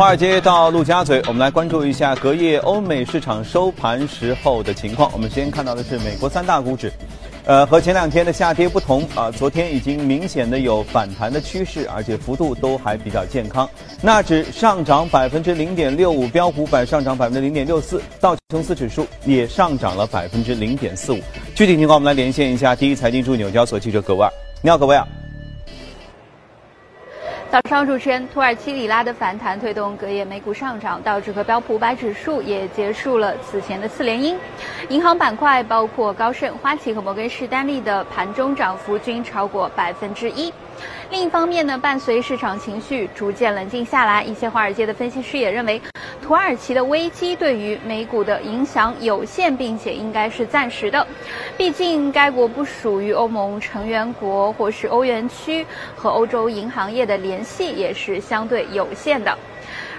华尔街到陆家嘴，我们来关注一下隔夜欧美市场收盘时候的情况。我们先看到的是美国三大股指，呃，和前两天的下跌不同啊，昨天已经明显的有反弹的趋势，而且幅度都还比较健康。纳指上涨百分之零点六五，标普百上涨百分之零点六四，道琼斯指数也上涨了百分之零点四五。具体情况，我们来连线一下第一财经驻纽交所记者葛维尔。你好，葛维尔。早上，主持人，土耳其里拉的反弹推动隔夜美股上涨，道指和标普五百指数也结束了此前的四连阴。银行板块包括高盛、花旗和摩根士丹利的盘中涨幅均超过百分之一。另一方面呢，伴随市场情绪逐渐冷静下来，一些华尔街的分析师也认为，土耳其的危机对于美股的影响有限，并且应该是暂时的。毕竟该国不属于欧盟成员国或是欧元区，和欧洲银行业的联系也是相对有限的。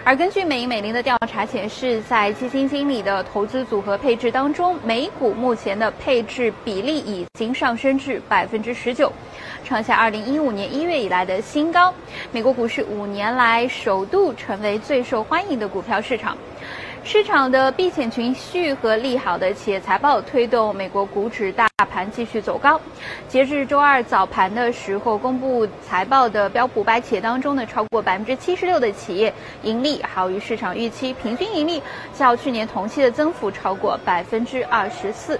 而根据美银美林的调查显示，在基金经理的投资组合配置当中，美股目前的配置比例已经上升至百分之十九，创下二零一五年一月以来的新高。美国股市五年来首度成为最受欢迎的股票市场。市场的避险情绪和利好的企业财报推动美国股指大盘继续走高。截至周二早盘的时候，公布财报的标普百企业当中呢，超过百分之七十六的企业盈利好于市场预期，平均盈利较去年同期的增幅超过百分之二十四。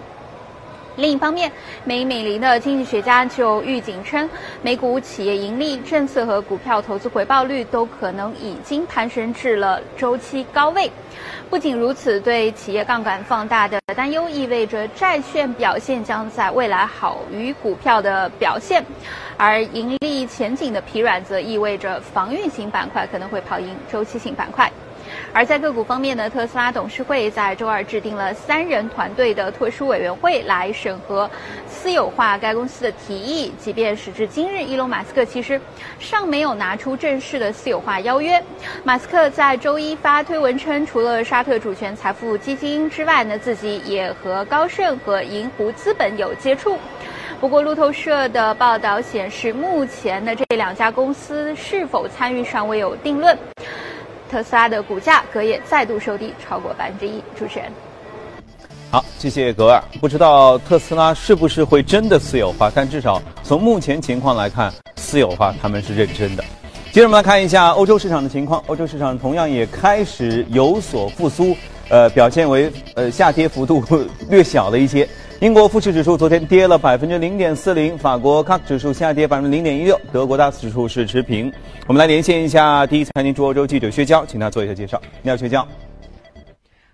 另一方面，美美林的经济学家就预警称，美股企业盈利、政策和股票投资回报率都可能已经攀升至了周期高位。不仅如此，对企业杠杆放大的担忧意味着债券表现将在未来好于股票的表现，而盈利前景的疲软则意味着防御型板块可能会跑赢周期性板块。而在个股方面呢，特斯拉董事会在周二制定了三人团队的特殊委员会来审核私有化该公司的提议。即便时至今日，伊隆马斯克其实尚没有拿出正式的私有化邀约。马斯克在周一发推文称，除了沙特主权财富基金之外呢，自己也和高盛和银湖资本有接触。不过，路透社的报道显示，目前的这两家公司是否参与尚未有定论。特斯拉的股价隔夜再度收低，超过百分之一。主持人，好，谢谢格尔。不知道特斯拉是不是会真的私有化，但至少从目前情况来看，私有化他们是认真的。接着我们来看一下欧洲市场的情况，欧洲市场同样也开始有所复苏，呃，表现为呃下跌幅度 略小了一些。英国富时指数昨天跌了百分之零点四零，法国 CAC 指数下跌百分之零点一六，德国 DAX 指数是持平。我们来连线一下第一财经驻欧洲记者薛娇，请他做一下介绍。你好，薛娇。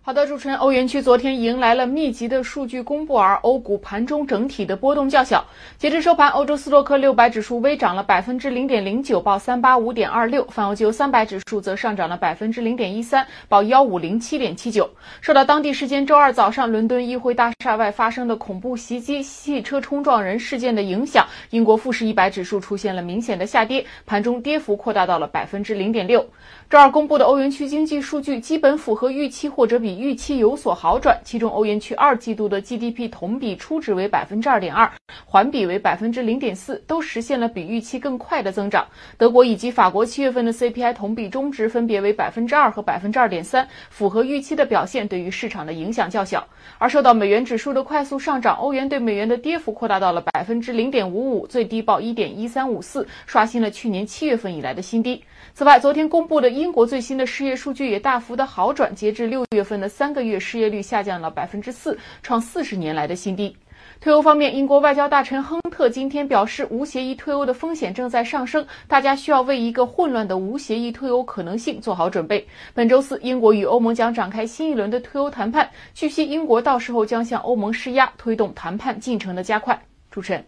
好的，主持人，欧元区昨天迎来了密集的数据公布，而欧股盘中整体的波动较小。截至收盘，欧洲斯托克六百指数微涨了百分之零点零九，报三八五点二六；泛欧洲三百指数则上涨了百分之零点一三，报幺五零七点七九。受到当地时间周二早上伦敦议会大厦外发生的恐怖袭击、汽车冲撞人事件的影响，英国富时一百指数出现了明显的下跌，盘中跌幅扩大到了百分之零点六。周二公布的欧元区经济数据基本符合预期，或者比。预期有所好转，其中欧元区二季度的 GDP 同比初值为百分之二点二，环比为百分之零点四，都实现了比预期更快的增长。德国以及法国七月份的 CPI 同比中值分别为百分之二和百分之二点三，符合预期的表现，对于市场的影响较小。而受到美元指数的快速上涨，欧元对美元的跌幅扩大到了百分之零点五五，最低报一点一三五四，刷新了去年七月份以来的新低。此外，昨天公布的英国最新的失业数据也大幅的好转，截至六月份的三个月失业率下降了百分之四，创四十年来的新低。退欧方面，英国外交大臣亨特今天表示，无协议退欧的风险正在上升，大家需要为一个混乱的无协议退欧可能性做好准备。本周四，英国与欧盟将展开新一轮的退欧谈判，据悉，英国到时候将向欧盟施压，推动谈判进程的加快。主持人，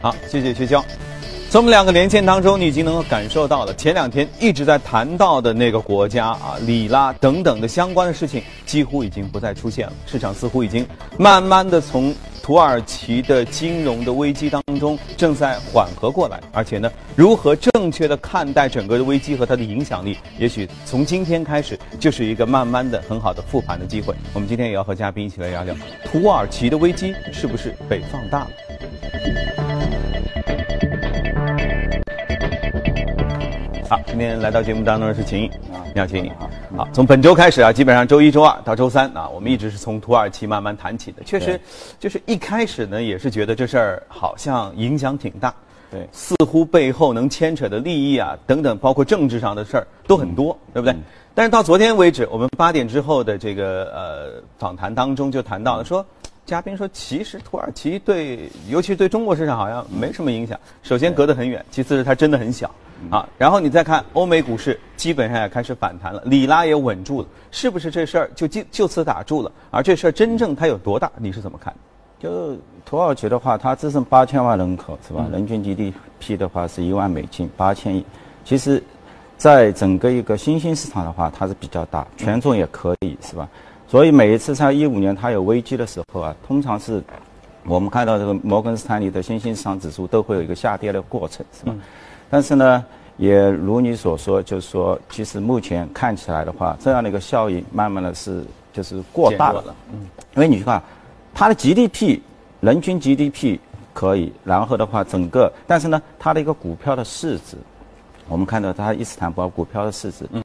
好，谢谢薛娇。从我们两个连线当中，你已经能够感受到了，前两天一直在谈到的那个国家啊，里拉等等的相关的事情，几乎已经不再出现了。市场似乎已经慢慢的从土耳其的金融的危机当中正在缓和过来，而且呢，如何正确的看待整个的危机和它的影响力，也许从今天开始就是一个慢慢的很好的复盘的机会。我们今天也要和嘉宾一起来聊聊，土耳其的危机是不是被放大了？好，今天来到节目当中的是秦毅啊，你好，秦。好，从本周开始啊，基本上周一周二到周三啊，我们一直是从土耳其慢慢谈起的。确实，就是一开始呢，也是觉得这事儿好像影响挺大。对，似乎背后能牵扯的利益啊，等等，包括政治上的事儿都很多，对不对？但是到昨天为止，我们八点之后的这个呃访谈当中就谈到了，说嘉宾说，其实土耳其对，尤其是对中国市场好像没什么影响。首先隔得很远，其次是它真的很小啊。然后你再看欧美股市，基本上也开始反弹了，里拉也稳住了，是不是这事儿就就就此打住了？而这事儿真正它有多大？你是怎么看？就土耳其的话，它只剩八千万人口是吧？人均 GDP 的话是一万美金，八千亿。其实，在整个一个新兴市场的话，它是比较大，权重也可以是吧？所以每一次在一五年它有危机的时候啊，通常是我们看到这个摩根斯坦利的新兴市场指数都会有一个下跌的过程是吧？但是呢，也如你所说，就是说，其实目前看起来的话，这样的一个效应慢慢的是就是过大了。嗯，因为你去看。它的 GDP，人均 GDP 可以，然后的话，整个，但是呢，它的一个股票的市值，我们看到它伊斯坦布尔股票的市值，嗯，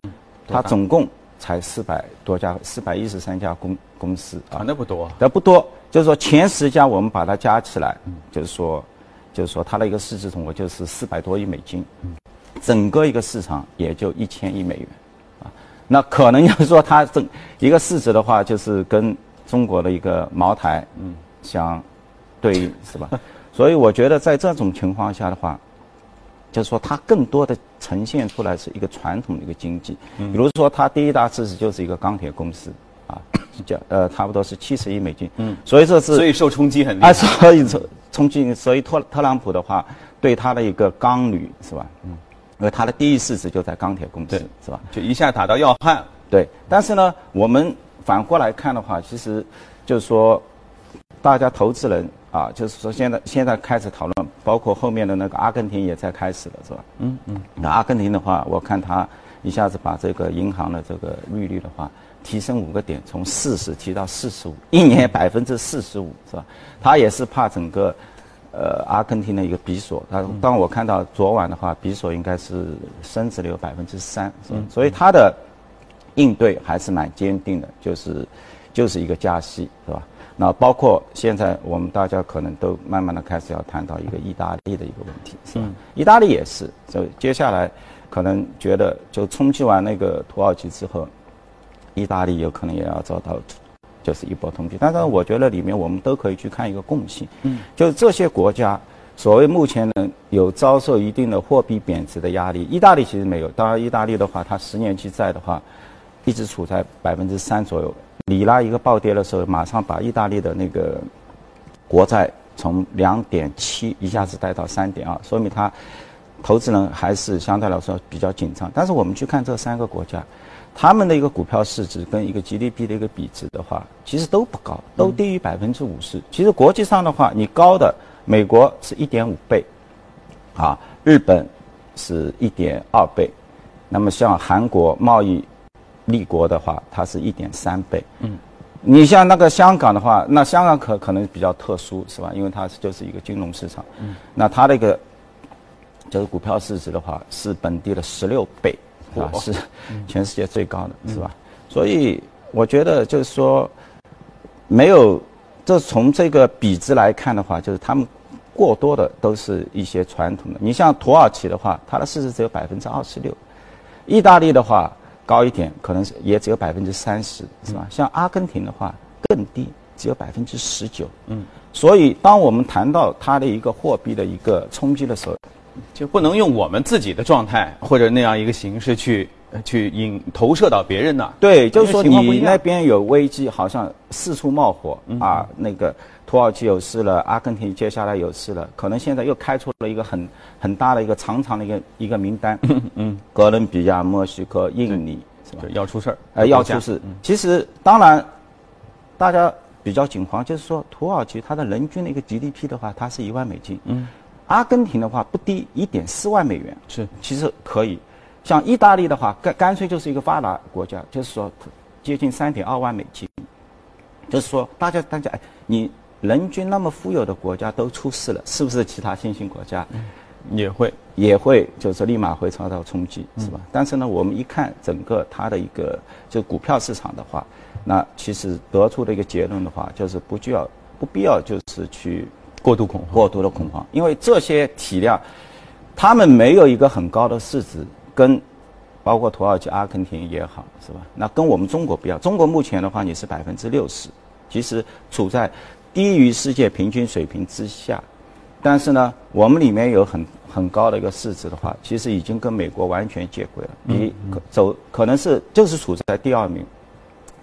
它总共才四百多家，四百一十三家公公司啊，那不多，那不多，就是说前十家我们把它加起来，就是说，就是说它的一个市值总额就是四百多亿美金，嗯，整个一个市场也就一千亿美元，啊，那可能要说它整一个市值的话，就是跟。中国的一个茅台，嗯，相对应是吧？所以我觉得在这种情况下的话，就是说它更多的呈现出来是一个传统的一个经济，比如说它第一大市值就是一个钢铁公司，啊，叫呃差不多是七十亿美金，嗯，所以这是所以受冲击很厉害，所以冲冲击，所以特特朗普的话对他的一个钢铝是吧？嗯，因为他的第一市值就在钢铁公司是吧？就一下打到要害，对，但是呢，我们。反过来看的话，其实就是说，大家投资人啊，就是说现在现在开始讨论，包括后面的那个阿根廷也在开始了，是吧？嗯嗯。那阿根廷的话，我看他一下子把这个银行的这个利率的话提升五个点，从四十提到四十五，一年百分之四十五，是吧？他也是怕整个呃阿根廷的一个比索，他当我看到昨晚的话，比索应该是升值了有百分之三，是吧？所以他的。应对还是蛮坚定的，就是就是一个加息，是吧？那包括现在我们大家可能都慢慢的开始要谈到一个意大利的一个问题，是吧？意大利也是，就接下来可能觉得就冲击完那个土耳其之后，意大利有可能也要遭到就是一波通击。但是我觉得里面我们都可以去看一个共性，嗯，就是这些国家所谓目前呢有遭受一定的货币贬值的压力，意大利其实没有。当然，意大利的话，它十年期债的话。一直处在百分之三左右，里拉一个暴跌的时候，马上把意大利的那个国债从两点七一下子带到三点二，说明它投资人还是相对来说比较紧张。但是我们去看这三个国家，他们的一个股票市值跟一个 GDP 的一个比值的话，其实都不高，都低于百分之五十。其实国际上的话，你高的美国是一点五倍，啊，日本是一点二倍，那么像韩国贸易。立国的话，它是一点三倍。嗯，你像那个香港的话，那香港可可能比较特殊，是吧？因为它是就是一个金融市场。嗯，那它那个就是股票市值的话，是本地的十六倍，啊，是全世界最高的，是吧？所以我觉得就是说，没有，这从这个比值来看的话，就是他们过多的都是一些传统的。你像土耳其的话，它的市值只有百分之二十六，意大利的话。高一点，可能是也只有百分之三十，是吧？像阿根廷的话更低，只有百分之十九。嗯，所以当我们谈到它的一个货币的一个冲击的时候，就不能用我们自己的状态或者那样一个形式去去引投射到别人那。对，就是说你那边有危机，好像四处冒火啊，那个。土耳其有事了，阿根廷接下来有事了，可能现在又开出了一个很很大的一个长长的一个一个名单。嗯，哥伦比亚、墨西哥、印尼是吧？要出事儿，呃，要出事。其实当然，大家比较恐慌，就是说土耳其它的人均的一个 GDP 的话，它是一万美金。嗯，阿根廷的话不低一点四万美元。是，其实可以。像意大利的话，干干脆就是一个发达国家，就是说接近三点二万美金。就是说，大家大家哎，你。人均那么富有的国家都出事了，是不是其他新兴国家也会也会就是立马会遭到冲击，是吧？但是呢，我们一看整个它的一个就股票市场的话，那其实得出的一个结论的话，就是不需要不必要就是去过度恐慌。过度的恐慌，因为这些体量，他们没有一个很高的市值，跟包括土耳其、阿根廷也好，是吧？那跟我们中国不一样，中国目前的话，你是百分之六十，其实处在低于世界平均水平之下。但是呢，我们里面有很很高的一个市值的话，其实已经跟美国完全接轨了，比可走可能是就是处在第二名，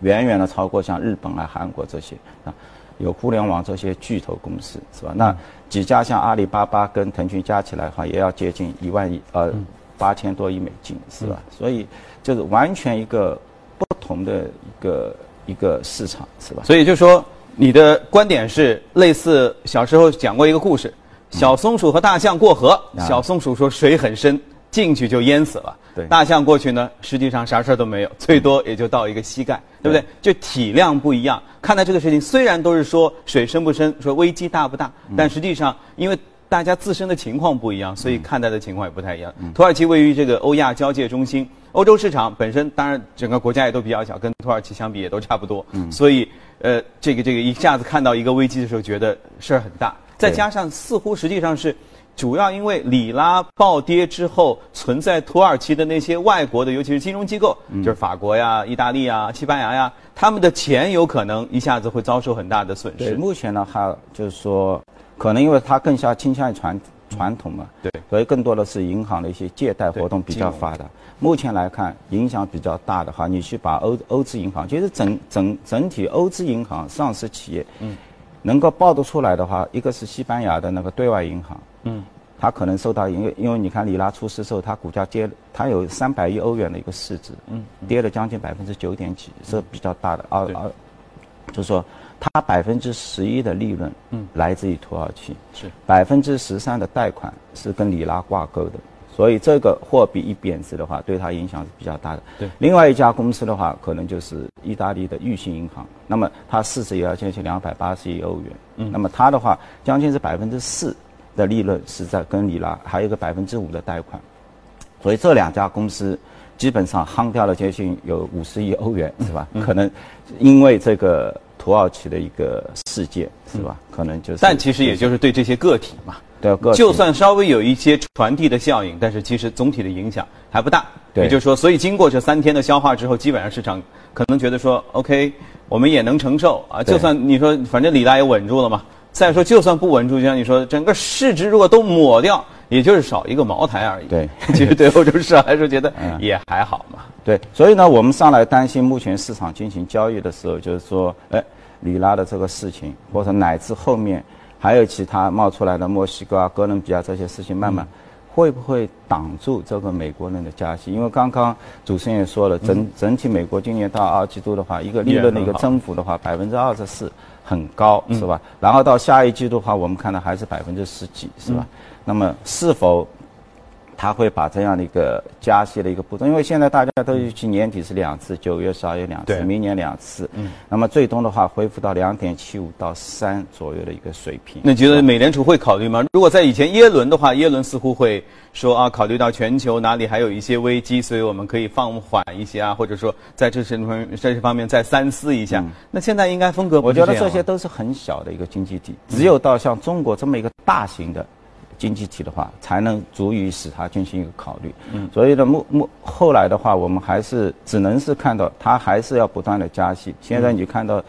远远的超过像日本啊、韩国这些啊，有互联网这些巨头公司是吧？那几家像阿里巴巴跟腾讯加起来的话，也要接近一万亿呃八千多亿美金是吧？所以就是完全一个不同的一个一个市场是吧？所以就说你的观点是类似小时候讲过一个故事，小松鼠和大象过河，啊小松鼠说水很深，进去就淹死了。对大象过去呢，实际上啥事儿都没有，最多也就到一个膝盖，对不对？就体量不一样，看待这个事情虽然都是说水深不深，说危机大不大，但实际上因为。大家自身的情况不一样，所以看待的情况也不太一样。土耳其位于这个欧亚交界中心，欧洲市场本身当然整个国家也都比较小，跟土耳其相比也都差不多。嗯所以呃，这个这个一下子看到一个危机的时候，觉得事儿很大。再加上似乎实际上是主要因为里拉暴跌之后，存在土耳其的那些外国的，尤其是金融机构，就是法国呀、意大利呀、西班牙呀，他们的钱有可能一下子会遭受很大的损，失。目前呢，还有就是说，可能因为它更加倾向于传传统嘛，对。所以更多的是银行的一些借贷活动比较发达。目前来看，影响比较大的话，你去把欧欧资银行，其实整整整体欧资银行上市企业，嗯，能够报得出来的话，一个是西班牙的那个对外银行，嗯，它可能受到因为因为你看里拉出事之后，它股价跌，它有三百亿欧元的一个市值，嗯，跌了将近百分之九点几，是比较大的，而对。而就是说它百分之十一的利润，嗯，来自于土耳其，是。百分之十三的贷款是跟里拉挂钩的，所以这个货币一贬值的话，对它影响是比较大的。对。另外一家公司的话，可能就是意大利的裕信银行，那么它市值也要接近两百八十亿欧元，嗯，那么它的话，将近是百分之四的利润是在跟里拉，还有一个百分之五的贷款，所以这两家公司基本上夯掉了接近有五十亿欧元，是吧？可能因为这个土耳其的一个事件，是吧？可能就是，但其实也就是对这些个体嘛，对个体就算稍微有一些传递的效应，但是其实总体的影响还不大。对也就是说，所以经过这三天的消化之后，基本上市场可能觉得说，OK，我们也能承受啊。就算你说，反正李大也稳住了嘛。再说，就算不稳住，就像你说，整个市值如果都抹掉，也就是少一个茅台而已。对 其实对欧洲市场来说，觉得嗯也还好嘛。对，所以呢，我们上来担心目前市场进行交易的时候，就是说，哎，里拉的这个事情，或者乃至后面还有其他冒出来的墨西哥啊、哥伦比亚这些事情，慢慢会不会挡住这个美国人的加息？因为刚刚主持人也说了，整整体美国今年到二季度的话，一个利润的一个增幅的话，百分之二十四，很高，是吧？然后到下一季度的话，我们看到还是百分之十几，是吧？那么是否他会把这样的一个加息的一个步骤，因为现在大家都预期年底是两次，九月、十二月两次，明年两次，嗯，那么最终的话恢复到两点七五到三左右的一个水平。那你觉得美联储会考虑吗？如果在以前耶伦的话，耶伦似乎会说啊，考虑到全球哪里还有一些危机，所以我们可以放缓一些啊，或者说在这些方这些方面再三思一下。那现在应该风格不我觉得这些都是很小的一个经济体，只有到像中国这么一个大型的经济体的话，才能足以使它进行一个考虑。嗯，所以呢，目目后来的话，我们还是只能是看到它还是要不断的加息。现在你看到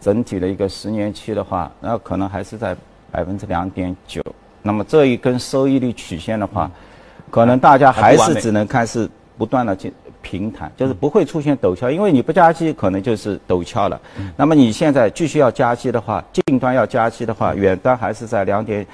整体的一个十年期的话，那可能还是在百分之两点九。那么这一根收益率曲线的话，可能大家还是只能看是不断的进平坦，就是不会出现陡峭，因为你不加息，可能就是陡峭了。那么你现在继续要加息的话，近端要加息的话，远端还是在两点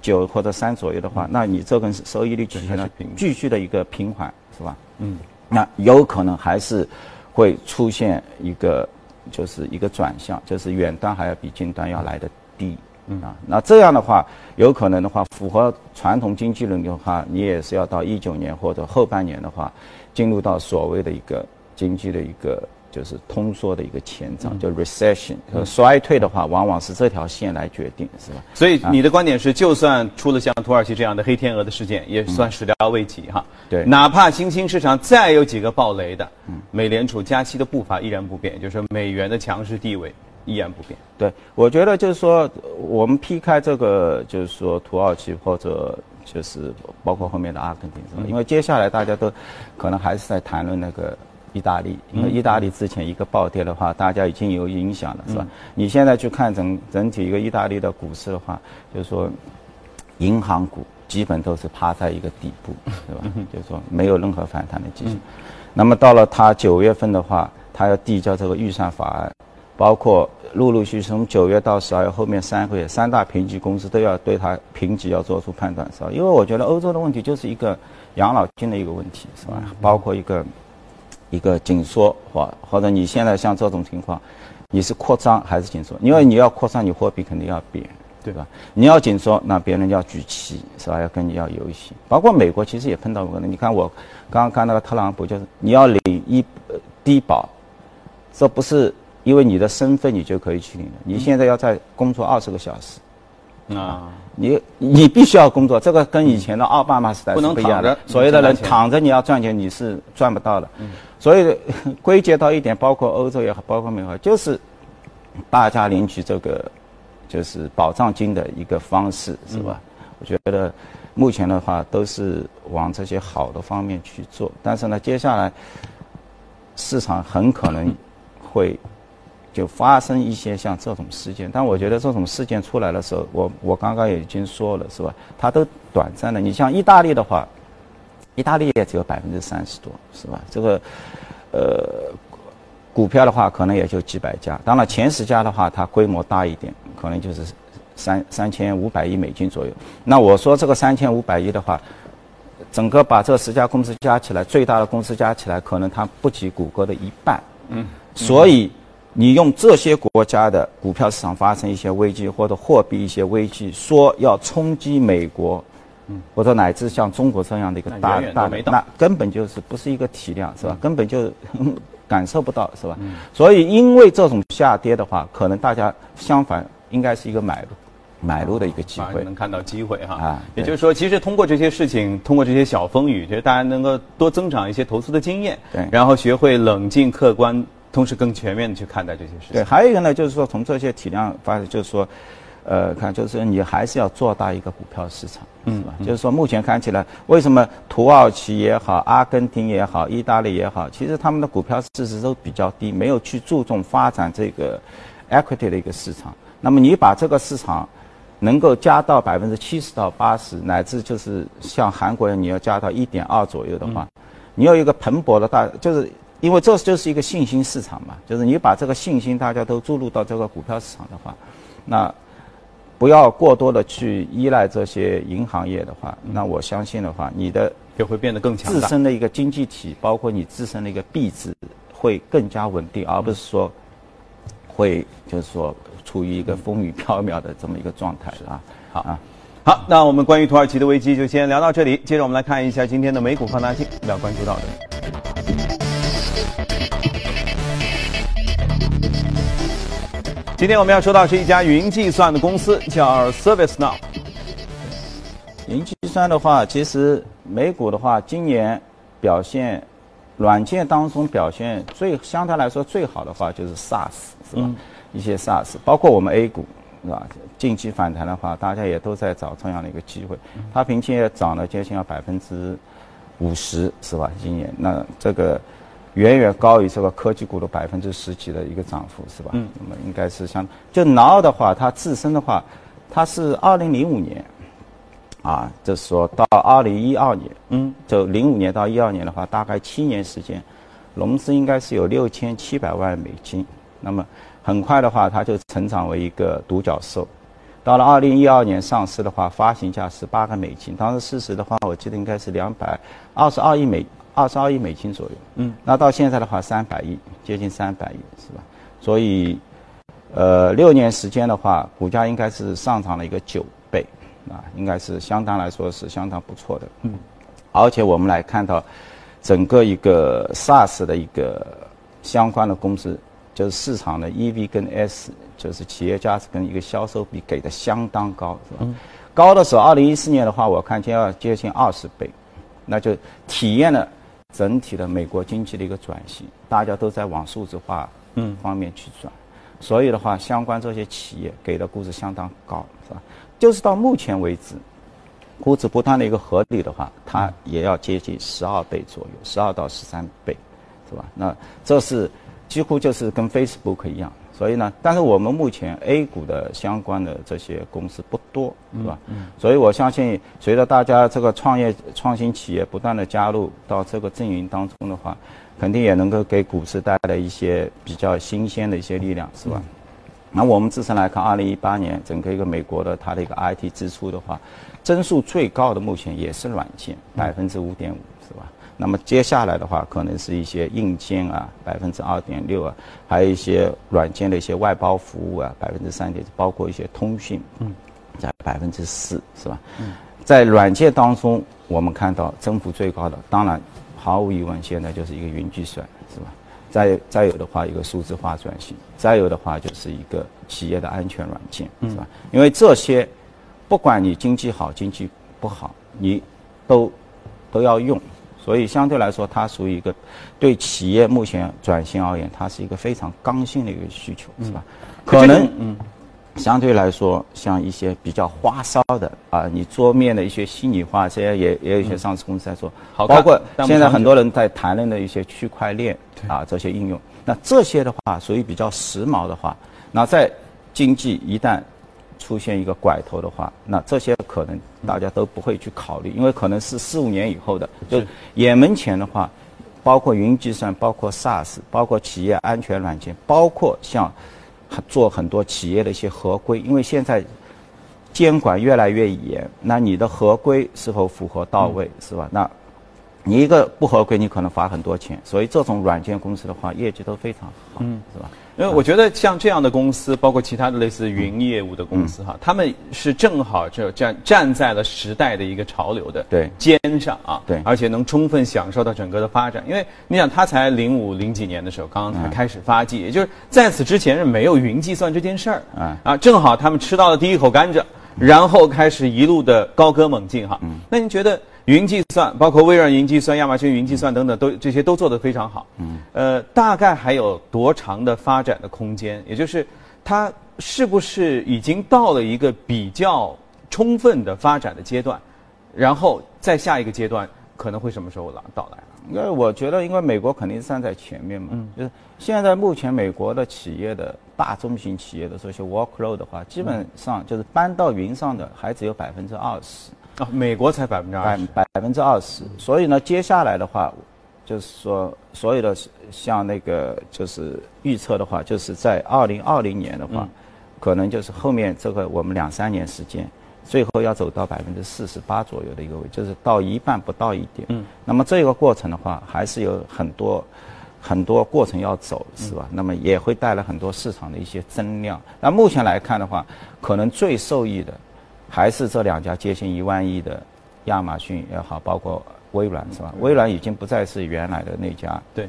九或者三左右的话，那你这根收益率曲线呢继续的一个平缓，是吧？嗯，那有可能还是会出现一个就是一个转向，就是远端还要比近端要来的低。嗯啊，那这样的话，有可能的话，符合传统经济论的话，你也是要到一九年或者后半年的话，进入到所谓的一个经济的一个就是通缩的一个前兆，就 recession 和衰退的话，往往是这条线来决定，是吧？所以你的观点是，就算出了像土耳其这样的黑天鹅的事件，也算始料未及哈。对哪怕新兴市场再有几个暴雷的，美联储加息的步伐依然不变，就是说美元的强势地位依然不变。对，我觉得就是说，我们劈开这个，就是说土耳其或者就是包括后面的阿根廷，是吧？因为接下来大家都可能还是在谈论那个意大利，因为意大利之前一个暴跌的话，大家已经有影响了，是吧？你现在去看整整体一个意大利的股市的话，就是说银行股基本都是趴在一个底部，是吧？就是说没有任何反弹的迹象。那么到了它九月份的话，它要递交这个预算法案，包括陆陆续续从九月到十二月后面三个月，三大评级公司都要对它评级要做出判断，是吧？因为我觉得欧洲的问题就是一个养老金的一个问题，是吧？包括一个一个紧缩或或者你现在像这种情况，你是扩张还是紧缩？因为你要扩张，你货币肯定要贬，对吧？你要紧缩，那别人要举旗，是吧？要跟你要游戏。包括美国其实也碰到过的，你看我刚刚看那个特朗普，就是你要领一呃低保，这不是因为你的身份你就可以去领的，你现在要在工作二十个小时。啊，你你必须要工作，这个跟以前的奥巴马时代不能是不一样的所有的人躺着你要赚钱，你是赚不到的。所以归结到一点，包括欧洲也好，包括美国，就是大家领取这个就是保障金的一个方式，是吧？我觉得目前的话都是往这些好的方面去做，但是呢，接下来市场很可能会就发生一些像这种事件，但我觉得这种事件出来的时候，我我刚刚也已经说了，是吧？它都短暂的。你像意大利的话，意大利也只有百分之三十多，是吧？这个呃股票的话，可能也就几百家。当然前十家的话，它规模大一点，可能就是三三千五百亿美金左右。那我说这个三千五百亿的话，整个把这十家公司加起来，最大的公司加起来，可能它不及谷歌的一半。嗯，所以你用这些国家的股票市场发生一些危机，或者货币一些危机，说要冲击美国，嗯，或者乃至像中国这样的一个那大大那根本就是不是一个体量，是吧？根本就 感受不到，是吧？所以因为这种下跌的话，可能大家相反应该是一个买入买入的一个机会能。看到机会哈。啊也就是说，其实通过这些事情，通过这些小风雨，就是大家能够多增长一些投资的经验，对然后学会冷静客观，同时更全面的去看待这些事情。对，还有一个呢，就是说从这些体量发展，就是说，呃，看就是你还是要做大一个股票市场，是吧？就是说目前看起来，为什么土耳其也好，阿根廷也好，意大利也好，其实他们的股票市值都比较低，没有去注重发展这个 equity 的一个市场。那么你把这个市场能够加到百分之七十到八十，乃至就是像韩国人你要加到一点二左右的话，你有一个蓬勃的大，就是因为这就是一个信心市场嘛，就是你把这个信心大家都注入到这个股票市场的话，那不要过多的去依赖这些银行业的话，那我相信的话，你的也会变得更强自。身的一个经济体，包括你自身的一个币值，会更加稳定，而不是说会就是说处于一个风雨飘渺的这么一个状态啊。好啊。好，那我们关于土耳其的危机就先聊到这里。接着我们来看一下今天的美股放大镜要关注到的。今天我们要说到是一家云计算的公司，叫 ServiceNow。云计算的话，其实美股的话，今年表现软件当中表现最相对来说最好的话，就是 SaaS 是吧？一些 SaaS，包括我们 A 股是吧？近期反弹的话，大家也都在找这样的一个机会。它平均也涨了接近要百分之五十是吧？今年那这个远远高于这个科技股的百分之十几的一个涨幅是吧？嗯，那么应该是相就 Now 的话，它自身的话，它是二零零五年。啊，就是说到二零一二年，嗯，就零五年到一二年的话，大概七年时间，融资应该是有六千七百万美金。那么很快的话，它就成长为一个独角兽。到了二零一二年上市的话，发行价是八个美金，当时市值的话，我记得应该是两百二十二亿美二十二亿美金左右。嗯，那到现在的话，三百亿，接近三百亿，是吧？所以，呃，六年时间的话，股价应该是上涨了一个九倍。啊，应该是相当来说是相当不错的。嗯，而且我们来看到整个一个 SaaS 的一个相关的公司，就是市场的 EV 跟 S，就是企业价值跟一个销售比给的相当高，是吧？高的时候，二零一四年的话，我看就要接近二十倍，那就体验了整体的美国经济的一个转型，大家都在往数字化嗯方面去转，所以的话，相关这些企业给的估值相当高，是吧？就是到目前为止，估值不断的一个合理的话，它也要接近十二倍左右，十二到十三倍，是吧？那这是几乎就是跟 Facebook 一样。所以呢，但是我们目前 A 股的相关的这些公司不多，是吧？所以我相信，随着大家这个创业创新企业不断的加入到这个阵营当中的话，肯定也能够给股市带来一些比较新鲜的一些力量，是吧？那我们自身来看，二零一八年整个一个美国的它的一个 IT 支出的话，增速最高的目前也是软件，百分之五点五，是吧？那么接下来的话，可能是一些硬件啊，百分之二点六啊，还有一些软件的一些外包服务啊，百分之三点，包括一些通讯，嗯，在百分之四，是吧？嗯，在软件当中，我们看到增幅最高的，当然毫无疑问，现在就是一个云计算，是吧？再再有的话，一个数字化转型，再有的话就是一个企业的安全软件，是吧？因为这些，不管你经济好经济不好，你都都要用。所以相对来说，它属于一个对企业目前转型而言，它是一个非常刚性的一个需求，是吧？可能嗯，相对来说，像一些比较花哨的啊，你桌面的一些虚拟化，这些也也有一些上市公司在做，包括现在很多人在谈论的一些区块链啊这些应用。那这些的话，属于比较时髦的话，那在经济一旦出现一个拐头的话，那这些可能大家都不会去考虑，因为可能是四五年以后的。就眼门前的话，包括云计算，包括 SaaS，包括企业安全软件，包括像做很多企业的一些合规，因为现在监管越来越严，那你的合规是否符合到位，是吧？那你一个不合规，你可能罚很多钱。所以这种软件公司的话，业绩都非常好，嗯是吧？因为我觉得像这样的公司，包括其他的类似云业务的公司哈，他们是正好就站站在了时代的一个潮流的肩上啊，对，而且能充分享受到整个的发展。因为你想，他才零五零几年的时候刚刚才开始发迹，也就是在此之前是没有云计算这件事儿啊，啊，正好他们吃到了第一口甘蔗，然后开始一路的高歌猛进哈。那您觉得？云计算包括微软云计算、亚马逊云计算等等，都这些都做得非常好。嗯，呃，大概还有多长的发展的空间？也就是它是不是已经到了一个比较充分的发展的阶段？然后再下一个阶段可能会什么时候来到来？因为我觉得，因为美国肯定是站在前面嘛。嗯，就是现在目前美国的企业的大中型企业的这些 workload 的话，基本上就是搬到云上的还只有百分之二十。啊，美国才百分之二十，百百分之二十。所以呢，接下来的话，就是说，所有的像那个就是预测的话，就是在二零二零年的话，可能就是后面这个我们两三年时间，最后要走到百分之四十八左右的一个位，就是到一半不到一点。嗯。那么这个过程的话，还是有很多很多过程要走，是吧？那么也会带来很多市场的一些增量。那目前来看的话，可能最受益的。还是这两家接近一万亿的亚马逊也好，包括微软是吧？微软已经不再是原来的那家，对，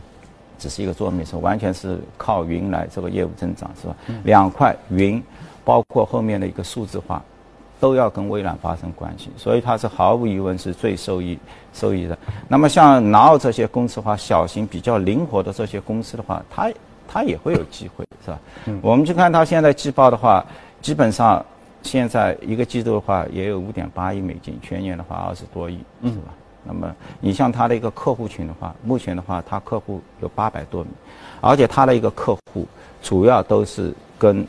只是一个桌面，是完全是靠云来这个业务增长是吧？两块云，包括后面的一个数字化，都要跟微软发生关系，所以它是毫无疑问是最受益受益的。那么像 Now 这些公司的话，小型比较灵活的这些公司的话，它它也会有机会是吧？我们去看它现在季报的话，基本上。现在一个季度的话也有五点八亿美金，全年的话二十多亿，是吧？那么你像他的一个客户群的话，目前的话他客户有八百多名，而且他的一个客户主要都是跟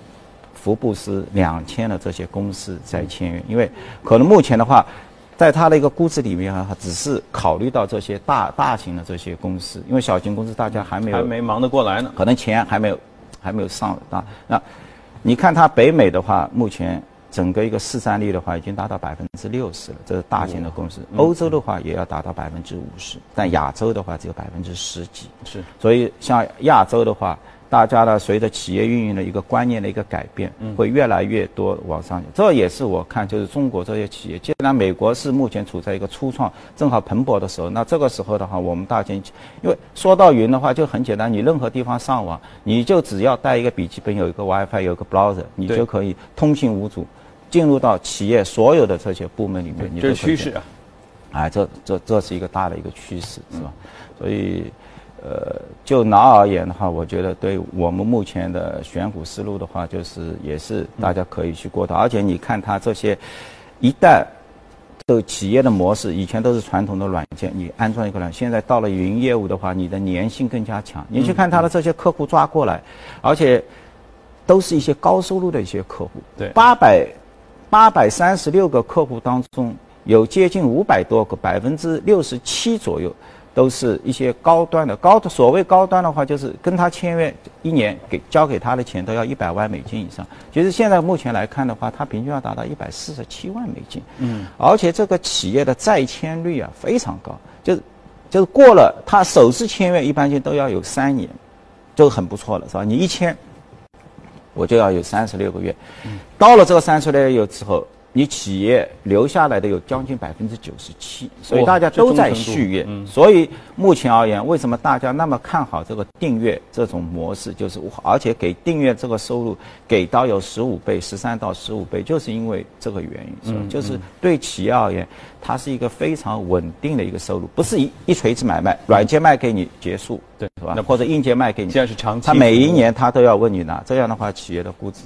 福布斯两千的这些公司在签约，因为可能目前的话，在他的一个估值里面啊，只是考虑到这些大大型的这些公司，因为小型公司大家还没有还没忙得过来呢，可能钱还没有还没有上啊。那你看他北美的话，目前。整个一个市占率的话，已经达到百分之六十了，这是大型的公司。欧洲的话也要达到百分之五十，但亚洲的话只有百分之十几。是，所以像亚洲的话，大家呢随着企业运营的一个观念的一个改变，会越来越多往上。这也是我看就是中国这些企业，既然美国是目前处在一个初创正好蓬勃的时候，那这个时候的话，我们大经因为说到云的话就很简单，你任何地方上网，你就只要带一个笔记本，有一个 WiFi，有一个 browser，你就可以通信无阻，进入到企业所有的这些部门里面。这是趋势啊！哎，这这这是一个大的一个趋势，是吧？所以。呃，就拿而言的话，我觉得对我们目前的选股思路的话，就是也是大家可以去过的。而且你看它这些，一旦的企业的模式，以前都是传统的软件，你安装一个软，现在到了云业务的话，你的粘性更加强。你去看它的这些客户抓过来，而且都是一些高收入的一些客户。对，八百八百三十六个客户当中，有接近五百多个，百分之六十七左右。都是一些高端的高的，所谓高端的话，就是跟他签约一年给交给他的钱都要一百万美金以上。其实现在目前来看的话，他平均要达到一百四十七万美金。嗯，而且这个企业的再签率啊非常高，就是就是过了他首次签约一般性都要有三年，就很不错了，是吧？你一签，我就要有三十六个月。到了这个三十六个月之后。你企业留下来的有将近百分之九十七，所以大家都在续约。所以目前而言，为什么大家那么看好这个订阅这种模式？就是而且给订阅这个收入给到有十五倍、十三到十五倍，就是因为这个原因，是吧？就是对企业而言，它是一个非常稳定的一个收入，不是一一锤子买卖，软件卖给你结束，对，是吧？或者硬件卖给你，现在是长期。他每一年他都要问你拿，这样的话，企业的估值。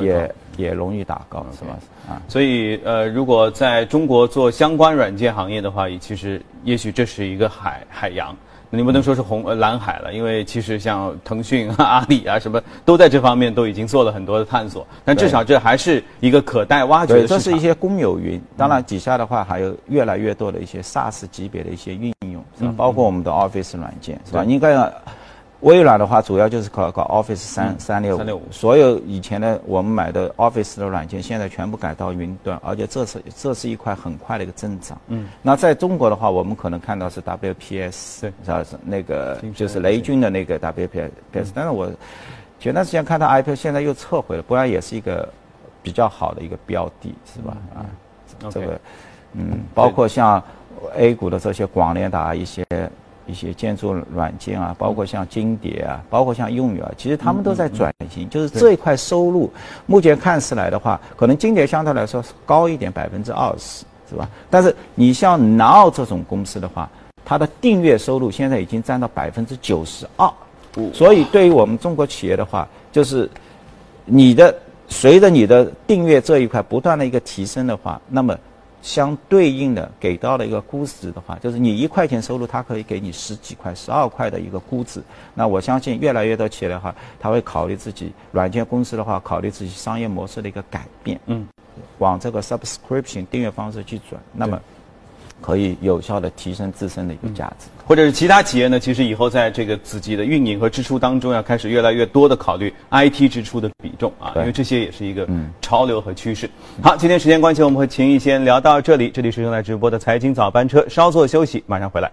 也也容易打高，是吧？啊，所以呃，如果在中国做相关软件行业的话，其实也许这是一个海海洋，你不能说是红呃蓝海了，因为其实像腾讯啊、阿里啊什么，都在这方面都已经做了很多的探索。但至少这还是一个可待挖掘的这是一些公有云，当然底下的话还有越来越多的一些 SaaS 级别的一些运用，是吧？包括我们的 Office 软件，是吧？应该。微软的话，主要就是搞搞 Office 三三六五，所有以前的我们买的 Office 的软件，现在全部改到云端，而且这是这是一块很快的一个增长。嗯，那在中国的话，我们可能看到是 WPS，对，是吧？是那个就是雷军的那个 WPS，但是我前段时间看到 IPO，现在又撤回了，不然也是一个比较好的一个标的，是吧？啊，这个嗯，包括像 A 股的这些广联达一些。一些建筑软件啊，包括像金蝶啊，包括像用友啊，其实他们都在转型，就是这一块收入，目前看起来的话，可能金蝶相对来说高一点，百分之二十，是吧？但是你像 Now 这种公司的话，它的订阅收入现在已经占到百分之九十二，所以对于我们中国企业的话，就是你的随着你的订阅这一块不断的一个提升的话，那么。相对应的给到了一个估值的话，就是你一块钱收入，它可以给你十几块、十二块的一个估值。那我相信越来越多企业的话，他会考虑自己软件公司的话，考虑自己商业模式的一个改变，嗯，往这个 subscription 订阅方式去转。那么。可以有效的提升自身的一个价值，或者是其他企业呢？其实以后在这个自己的运营和支出当中，要开始越来越多的考虑 IT 支出的比重啊，因为这些也是一个潮流和趋势。好，今天时间关系，我们和秦毅先聊到这里。这里是正在直播的财经早班车，稍作休息，马上回来。